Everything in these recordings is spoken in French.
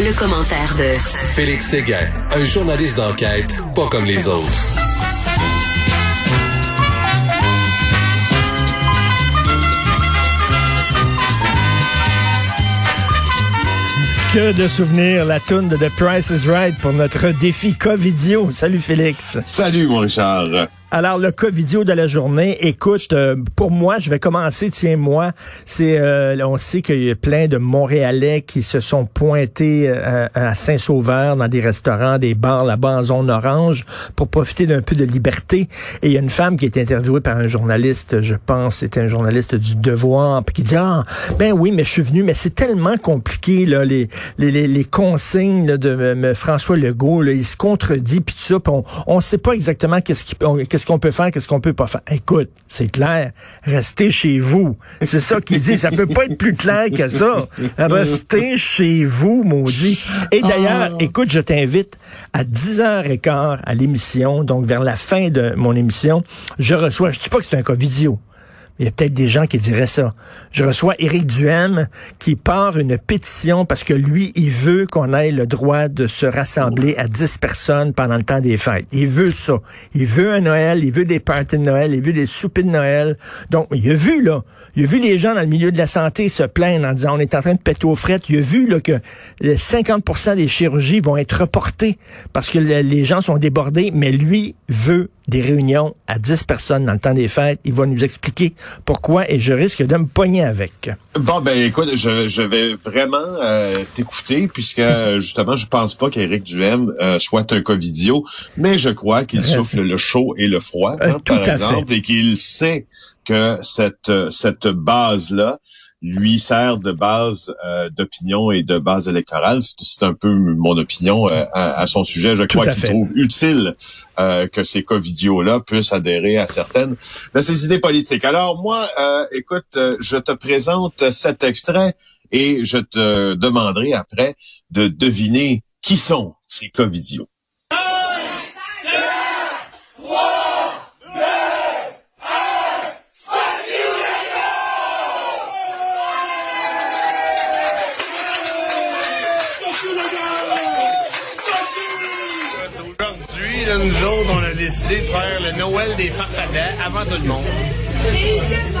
Le, commentaire de Félix Séguin, un journaliste d'enquête pas comme les autres. Que de souvenirs, la toune de The Price is Right pour notre défi Covidio. Salut Félix. Salut mon Richard. Alors, le cas vidéo de la journée, écoute, euh, pour moi, je vais commencer, tiens, moi, c'est, euh, on sait qu'il y a plein de Montréalais qui se sont pointés euh, à Saint-Sauveur dans des restaurants, des bars là-bas en zone orange pour profiter d'un peu de liberté. Et il y a une femme qui est interviewée par un journaliste, je pense, c'était un journaliste du Devoir, puis qui dit, ah, ben oui, mais je suis venu, mais c'est tellement compliqué, là, les, les, les, consignes de François Legault, là, il se contredit, puis tout ça, on, on sait pas exactement qu'est-ce qui, qu'est-ce qu'on peut faire, qu'est-ce qu'on peut pas faire? Écoute, c'est clair, restez chez vous. C'est ça qu'il dit. Ça peut pas être plus clair que ça. Restez chez vous, maudit. Et d'ailleurs, ah. écoute, je t'invite à 10h15 à l'émission, donc vers la fin de mon émission, je reçois, je dis pas que c'est un cas vidéo, il y a peut-être des gens qui diraient ça. Je reçois Éric Duhem qui part une pétition parce que lui, il veut qu'on ait le droit de se rassembler à 10 personnes pendant le temps des fêtes. Il veut ça. Il veut un Noël, il veut des parties de Noël, il veut des soupers de Noël. Donc, il a vu, là, il a vu les gens dans le milieu de la santé se plaindre en disant on est en train de péter aux frettes. Il a vu là, que 50% des chirurgies vont être reportées parce que les gens sont débordés, mais lui veut des réunions à 10 personnes dans le temps des fêtes. Il va nous expliquer pourquoi et je risque de me pogner avec. Bon, ben écoute, je, je vais vraiment euh, t'écouter puisque justement, je pense pas qu'Éric Duhem euh, soit un covidio, mais je crois qu'il souffle le chaud et le froid, hein, euh, par exemple, et qu'il sait que cette, cette base-là, lui sert de base euh, d'opinion et de base électorale. C'est un peu mon opinion euh, à, son sujet. Je crois qu'il trouve utile euh, que ces covidios-là puissent adhérer à certaines de ses idées politiques. Alors moi, écoute, je te présente cet extrait et je te demanderai après de deviner qui sont ces covidios. Nous autres, on a décidé de faire le Noël des farfadets avant tout le monde.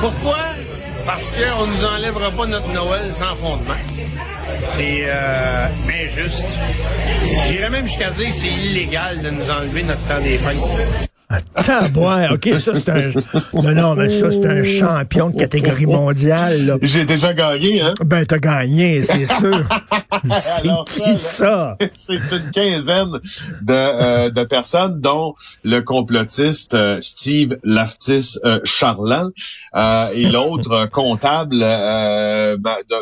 Pourquoi? Parce qu'on nous enlèvera pas notre Noël sans fondement. C'est euh, injuste. J'irais même jusqu'à dire que c'est illégal de nous enlever notre temps des fêtes. Attends, ouais, OK, ça c'est un... Non, non, mais ça c'est un champion de catégorie mondiale. J'ai déjà gagné, hein? Ben, t'as gagné, c'est sûr. c'est ça? C'est une quinzaine de, euh, de personnes, dont le complotiste euh, Steve l'artiste euh, Charland et l'autre comptable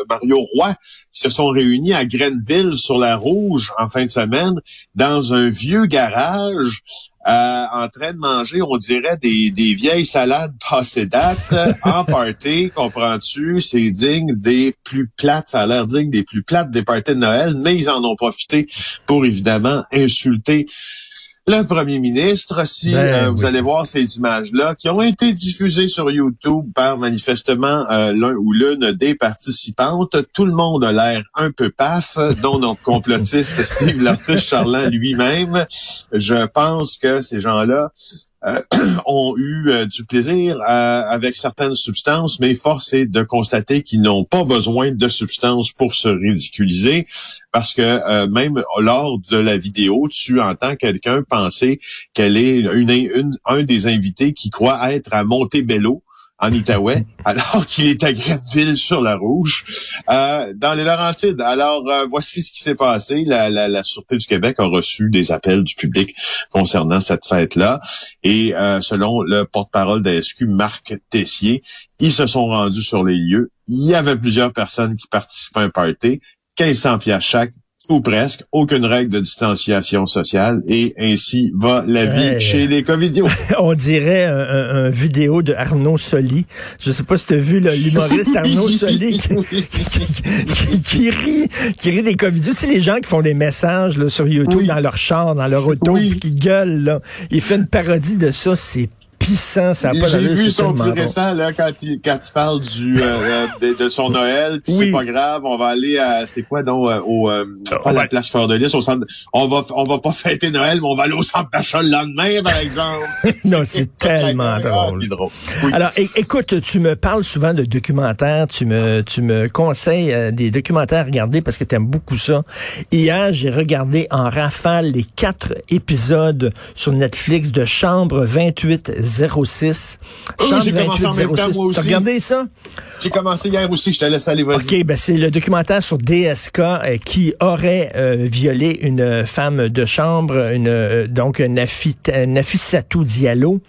Mario Roy qui se sont réunis à Grenville sur la Rouge en fin de semaine dans un vieux garage euh, en train de manger, on dirait, des, des vieilles salades passées date en party, comprends-tu? C'est digne des plus plates, ça a l'air digne des plus plates des parties de Noël, mais ils en ont profité pour évidemment insulter le premier ministre, si ben euh, vous allez voir ces images-là, qui ont été diffusées sur YouTube par manifestement euh, l'un ou l'une des participantes, tout le monde a l'air un peu paf, dont notre complotiste Steve l'artiste Charlin lui-même. Je pense que ces gens-là ont eu euh, du plaisir euh, avec certaines substances, mais force est de constater qu'ils n'ont pas besoin de substances pour se ridiculiser, parce que même lors de la vidéo, tu entends quelqu'un penser qu'elle est une, une, un des invités qui croit être à Montebello en Outaouais, alors qu'il est à Grenville sur la Rouge, euh, dans les Laurentides. Alors, euh, voici ce qui s'est passé. La, la, la, Sûreté du Québec a reçu des appels du public concernant cette fête-là. Et euh, selon le porte-parole d'ASQ, Marc Tessier, ils se sont rendus sur les lieux. Il y avait plusieurs personnes qui participaient à un party. 1500 pièces chaque ou presque, aucune règle de distanciation sociale et ainsi va la vie chez les covidios. On dirait un, vidéo de Arnaud Soli. Je sais pas si tu as vu l'humoriste Arnaud Soli qui, rit, qui rit des covidios. C'est les gens qui font des messages sur YouTube dans leur char, dans leur auto, qui gueulent. Là. Il fait une parodie de ça, c'est pissant, ça a pas J'ai vu son plus bon. récent là quand il quand il parle du euh, euh, de, de son Noël puis Oui. c'est pas grave on va aller à c'est quoi donc euh, au euh, pas on la plage Fleur de Lys au centre on va on va pas fêter Noël mais on va aller au centre d'achat le lendemain par exemple Non, c'est tellement Ah, drôle. oui. Alors, écoute, tu me parles souvent de documentaires, tu me, tu me conseilles euh, des documentaires à regarder parce que tu aimes beaucoup ça. Hier, j'ai regardé en rafale les quatre épisodes sur Netflix de Chambre 2806. Oh, Chambre j'ai commencé en même temps, 2806. moi aussi. T'as regardé ça? j'ai commencé hier aussi je te laisse aller vas-y OK, ben c'est le documentaire sur DSK euh, qui aurait euh, violé une femme de chambre, une euh, donc Nafit, Nafissatou Diallo.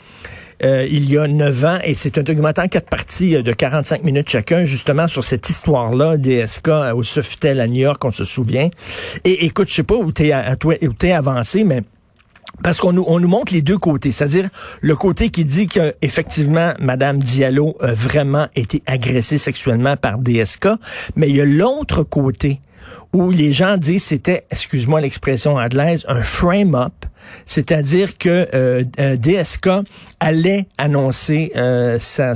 euh, il y a neuf ans, et c'est un documentaire en quatre parties euh, de 45 minutes chacun, justement sur cette histoire-là, DSK euh, au Sofitel à New York, on se souvient. Et écoute, je sais pas où t'es à, à toi- où t'es avancé, mais parce qu'on nous, on nous montre les deux côtés, c'est-à-dire le côté qui dit que effectivement Madame Diallo a vraiment été agressée sexuellement par DSK, mais il y a l'autre côté où les gens disent c'était, excuse-moi l'expression anglaise, un frame-up, c'est-à-dire que euh, euh, DSK allait annoncer euh, sa,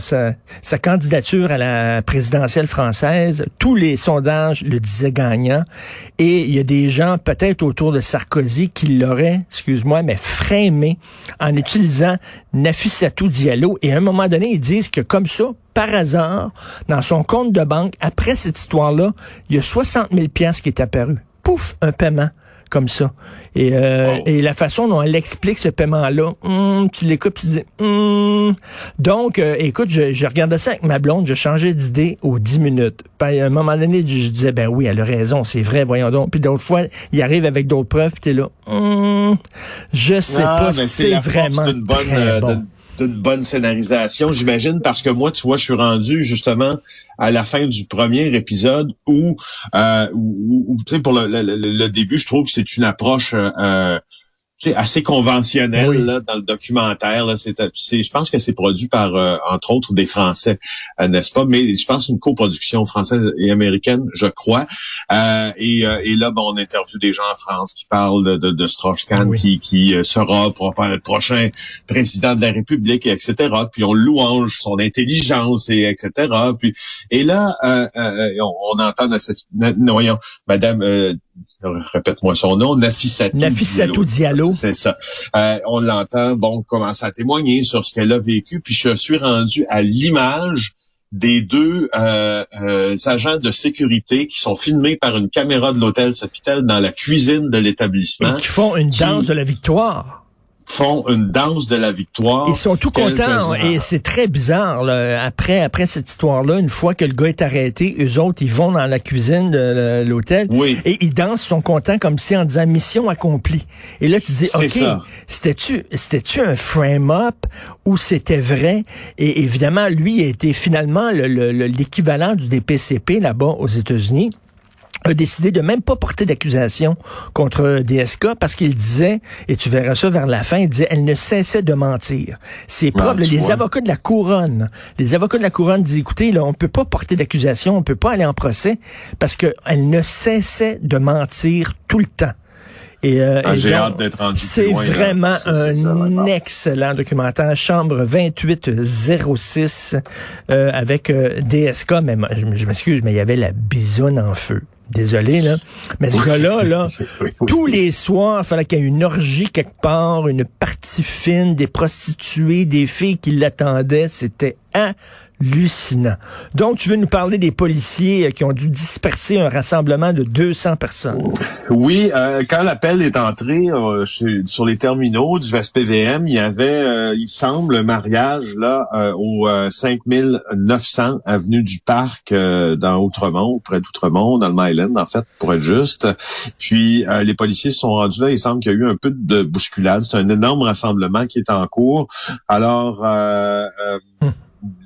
candidature à la présidentielle française. Tous les sondages le disaient gagnant. Et il y a des gens, peut-être autour de Sarkozy, qui l'auraient, excuse-moi, mais frémé en utilisant Nafissatou Diallo. Et à un moment donné, ils disent que comme ça, par hasard, dans son compte de banque, après cette histoire-là, il y a 60 000 piastres qui est apparu. Pouf, un paiement comme ça. Et, euh, Wow. et la façon dont elle explique ce paiement-là, hum, tu l'écoutes tu dis, hum. donc, euh, écoute, je, je regardais ça avec ma blonde, je changeais d'idée aux 10 minutes. Puis à un moment donné, je, disais, ben oui, elle a raison, c'est vrai, voyons donc. Puis d'autres fois, il arrive avec d'autres preuves, puis t'es là, hum, je sais Ah, pas si c'est vraiment d'une bonne très euh, bon. D'une- bonne scénarisation, j'imagine, parce que moi, tu vois, je suis rendu justement à la fin du premier épisode où, euh, où, pour le début, je trouve que c'est une approche euh, euh, tu sais, assez conventionnelle Oui. là, dans le documentaire. Là, c'est, c'est, je pense que c'est produit par, euh, entre autres, des Français, euh, n'est-ce pas? Mais je pense une coproduction française et américaine, je crois. Euh, et, euh, et là, bon, on interviewe des gens en France qui parlent de, de, de Strauss-Kahn, Oui. qui, qui euh, sera pro- le prochain président de la République, et etc. Puis on louange son intelligence, et etc. Puis et là, euh, euh, on, on entend cette, na- voyons, Madame, euh, répète-moi son nom, Nafissatou, Nafissatou Diallo. C'est ça. Euh, on l'entend, bon, commencer à témoigner sur ce qu'elle a vécu. Puis je suis rendu à l'image des deux euh, euh, agents de sécurité qui sont filmés par une caméra de l'hôtel Sofitel dans la cuisine de l'établissement Et qui font une qui- danse de la victoire. Font une danse de la victoire. Ils sont tout contents heures. et c'est très bizarre. là. Après, après cette histoire-là, une fois que le gars est arrêté, eux autres, ils vont dans la cuisine de l'hôtel Oui. et ils dansent, ils sont contents comme si en disant mission accomplie. Et là, tu dis, ok, c'était-tu, c'était-tu un frame-up ou c'était vrai Et évidemment, lui a été finalement le- le- le- l'équivalent du DPCP là-bas aux États-Unis a décidé de même pas porter d'accusation contre DSK parce qu'il disait, et tu verras ça vers la fin, il disait, elle ne cessait de mentir. C'est propre. tu les vois. avocats de la couronne, les avocats de la couronne disent, écoutez, là, on peut pas porter d'accusation, on peut pas aller en procès parce qu'elle ne cessait de mentir tout le temps. Et, euh, Ah, et C'est là. vraiment ça, un excellent documentaire, Chambre 2806, euh, avec euh, DSK, mais je, je m'excuse, mais il y avait la bisoune en feu. Désolé, là. Mais ce gars-là, là, tous les soirs, il fallait qu'il y ait une orgie quelque part, une partie fine, des prostituées, des filles qui l'attendaient. C'était hallucinant. Donc, tu veux nous parler des policiers euh, qui ont dû disperser un rassemblement de 200 personnes. Oui, euh, quand l'appel est entré euh, chez- sur les terminaux du SPVM, il y avait, euh, il semble, un mariage là euh, au euh, 5900 avenue du Parc euh, dans Outremont, près d'Outremont, dans le Myland, en fait, pour être juste. Puis euh, les policiers se sont rendus là. Il semble qu'il y a eu un peu de bousculade. C'est un énorme rassemblement qui est en cours. Alors, euh, euh,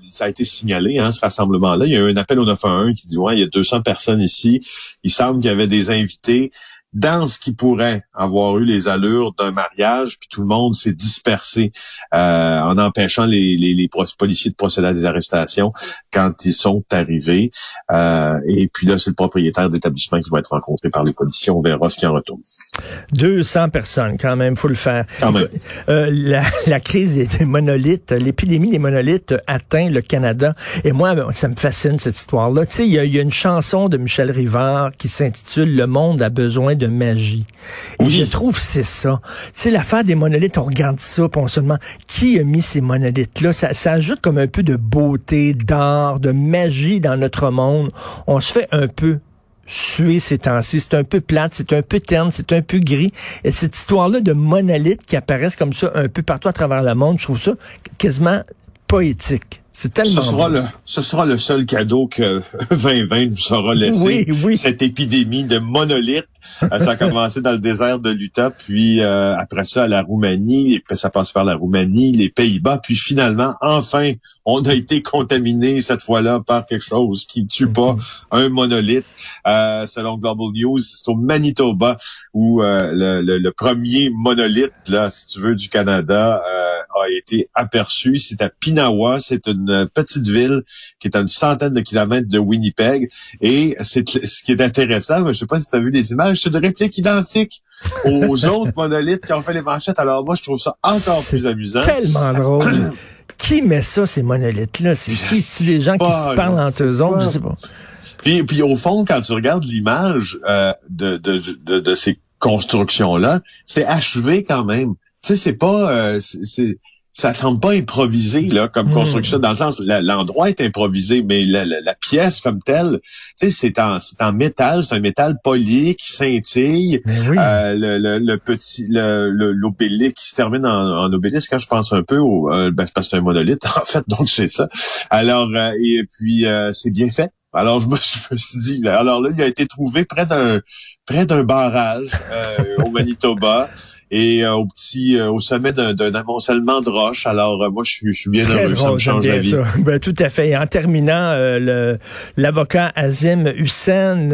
ça a été signalé, hein, ce rassemblement-là. Il y a eu un appel au 911 qui dit, ouais, il y a 200 personnes ici. Il semble qu'il y avait des invités dans ce qui pourrait avoir eu les allures d'un mariage, puis tout le monde s'est dispersé euh, en empêchant les, les, les, policiers de procéder à des arrestations quand ils sont arrivés. Euh, et puis là, c'est le propriétaire d'établissement qui va être rencontré par les policiers. On verra ce qui en retourne. 200 personnes, quand même, faut le faire. Quand même. Euh, la, la, crise des, monolithes, l'épidémie des monolithes atteint le Canada. Et moi, ça me fascine cette histoire-là. Tu sais, il y, y, a une chanson de Michel Rivard qui s'intitule Le monde a besoin de magie. Et je trouve c'est ça. Tu sais, l'affaire des monolithes, on regarde ça, puis on se demande qui a mis ces monolithes-là? Ça, ça ajoute comme un peu de beauté, d'art, de magie dans notre monde. On se fait un peu suer ces temps-ci. C'est un peu plate, c'est un peu terne, c'est un peu gris. Et cette histoire-là de monolithes qui apparaissent comme ça un peu partout à travers le monde, je trouve ça quasiment poétique. C'est tellement. Ce sera, le, ce sera le seul cadeau que 2020 nous sera laissé. Oui, oui. Cette épidémie de monolithes. Euh, ça a commencé dans le désert de l'Utah, puis euh, après ça à la Roumanie, et puis ça passe par la Roumanie, les Pays-Bas, puis finalement, enfin, on a été contaminé cette fois-là par quelque chose qui ne tue pas mhm. un monolithe. Euh, selon Global News, c'est au Manitoba où le, le, premier monolithe, là, si tu veux, du Canada a été aperçu. C'est à Pinawa, c'est une petite ville qui est à une centaine de kilomètres de Winnipeg. Et c'est ce qui est intéressant, je sais pas si tu as vu les images, c'est de réplique identique aux autres monolithes qui ont fait les manchettes. Alors moi, je trouve ça encore plus amusant. Tellement drôle. qui met ça, ces monolithes-là? C'est qui? les gens qui se parlent entre eux autres? Je sais pas. Puis, puis au fond, quand tu regardes l'image euh, de, de, de, de, ces constructions-là, c'est achevé quand même. Tu sais, c'est pas... Euh, c'est ça semble pas improvisé là comme hmm. construction dans le sens l'endroit est improvisé mais la, la, pièce comme telle tu sais c'est en c'est en métal c'est un métal poli qui scintille. Euh, le, le, le, petit l'obélisque qui se termine en, en obélisque quand je pense un peu au euh, ben, parce que c'est un monolithe en fait donc c'est ça. Alors euh, et puis euh, c'est bien fait. Alors je me, suis dit, alors là, il a été trouvé près d'un près d'un barrage au Manitoba et euh, au petit euh, au sommet d'un amoncellement de roches. Alors euh, moi je suis, je suis bien heureux, ça me change la vie. Ben, tout à fait. Et en terminant, l'avocat Azim Hussein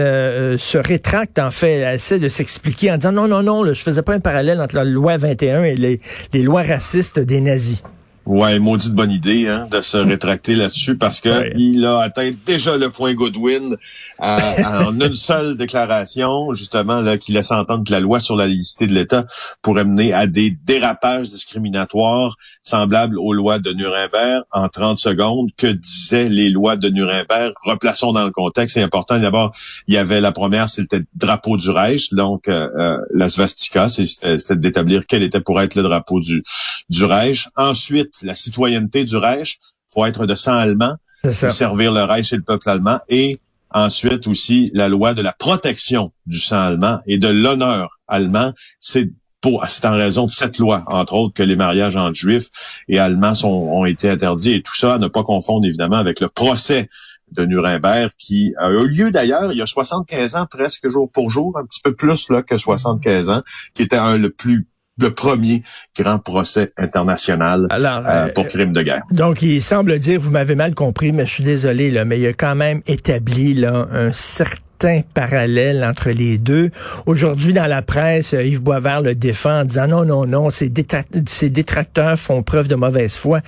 se rétracte en fait, essaie de s'expliquer en disant non non non, là, je faisais pas un parallèle entre la loi 21 et les, les lois racistes des nazis. Ouais, maudite bonne idée hein, de se rétracter là-dessus parce que il a atteint déjà le point Goodwin en une seule déclaration, justement là, qui laisse entendre que la loi sur la laïcité de l'État pourrait mener à des dérapages discriminatoires semblables aux lois de Nuremberg. En 30 secondes, que disaient les lois de Nuremberg? Replaçons dans le contexte. C'est important. D'abord, il y avait la première, c'était le drapeau du Reich, donc euh, euh, la svastika, c'était d'établir quel était pour être le drapeau du du Reich. Ensuite la citoyenneté du Reich. faut être de sang allemand, servir le Reich et le peuple allemand. Et ensuite aussi la loi de la protection du sang allemand et de l'honneur allemand. C'est pour, c'est en raison de cette loi, entre autres, que les mariages entre juifs et allemands sont, ont été interdits. Et tout ça, à ne pas confondre évidemment avec le procès de Nuremberg qui a eu lieu d'ailleurs il y a 75 ans presque jour pour jour, un petit peu plus là que 75 ans, qui était un le plus le premier grand procès international euh, pour crime de guerre. Donc, il semble dire, vous m'avez mal compris, mais je suis désolé, là, mais il a quand même établi là, un certain parallèle entre les deux. Aujourd'hui, dans la presse, Yves Boisvert le défend en disant non, non, non, ces, détracteurs font preuve de mauvaise foi.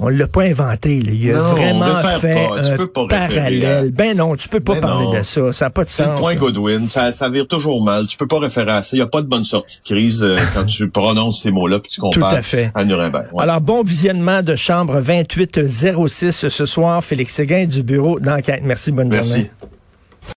On l'a pas inventé. Là. Il a vraiment fait un parallèle. Ben non, tu peux pas ben parler de ça. Ça n'a pas de sens. C'est le point Godwin. Ça, ça vire toujours mal. Tu peux pas référer à ça. Il n'y a pas de bonne sortie de crise euh, quand tu prononces ces mots-là puis tu compares Tout à, fait. à Nuremberg. Alors, bon visionnement de chambre 2806 ce soir. Félix Séguin du bureau d'enquête. Merci, bonne Merci. journée.